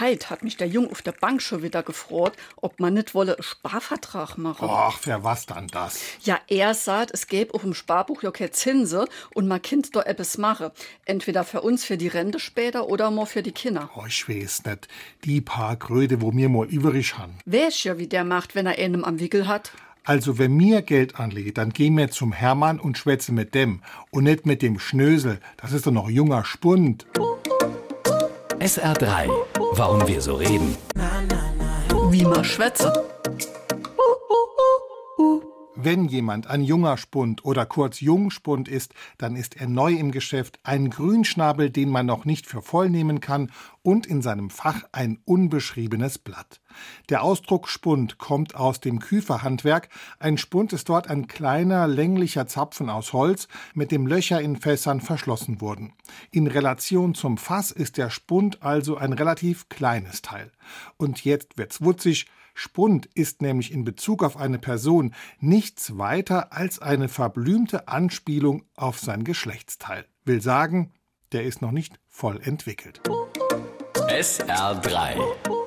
Heid hat mich der Jung auf der Bank schon wieder gefroht, ob man nicht wolle einen Sparvertrag machen. Ach, wer was dann das? Ja, er sagt, es gäbe auch im Sparbuch ja keine Zinse und man kind doch etwas mache. Entweder für uns für die Rente später oder mal für die Kinder. Oh, ich weiß nicht. Die paar Gröde, wo mir mal übrig han. Weiß ja, wie der macht, wenn er einem am Wickel hat. Also, wenn mir Geld anlegt, dann geh mir zum Hermann und schwätze mit dem. Und nicht mit dem Schnösel. Das ist doch noch junger Spund. SR3. Warum wir so reden. Wie man schwätze. Wenn jemand ein junger Spund oder kurz Jungspund ist, dann ist er neu im Geschäft, ein Grünschnabel, den man noch nicht für voll nehmen kann und in seinem Fach ein unbeschriebenes Blatt. Der Ausdruck Spund kommt aus dem Küferhandwerk. Ein Spund ist dort ein kleiner, länglicher Zapfen aus Holz, mit dem Löcher in Fässern verschlossen wurden. In Relation zum Fass ist der Spund also ein relativ kleines Teil. Und jetzt wird's wutzig. Spund ist nämlich in Bezug auf eine Person nichts weiter als eine verblümte Anspielung auf sein Geschlechtsteil. Will sagen, der ist noch nicht voll entwickelt. SR3.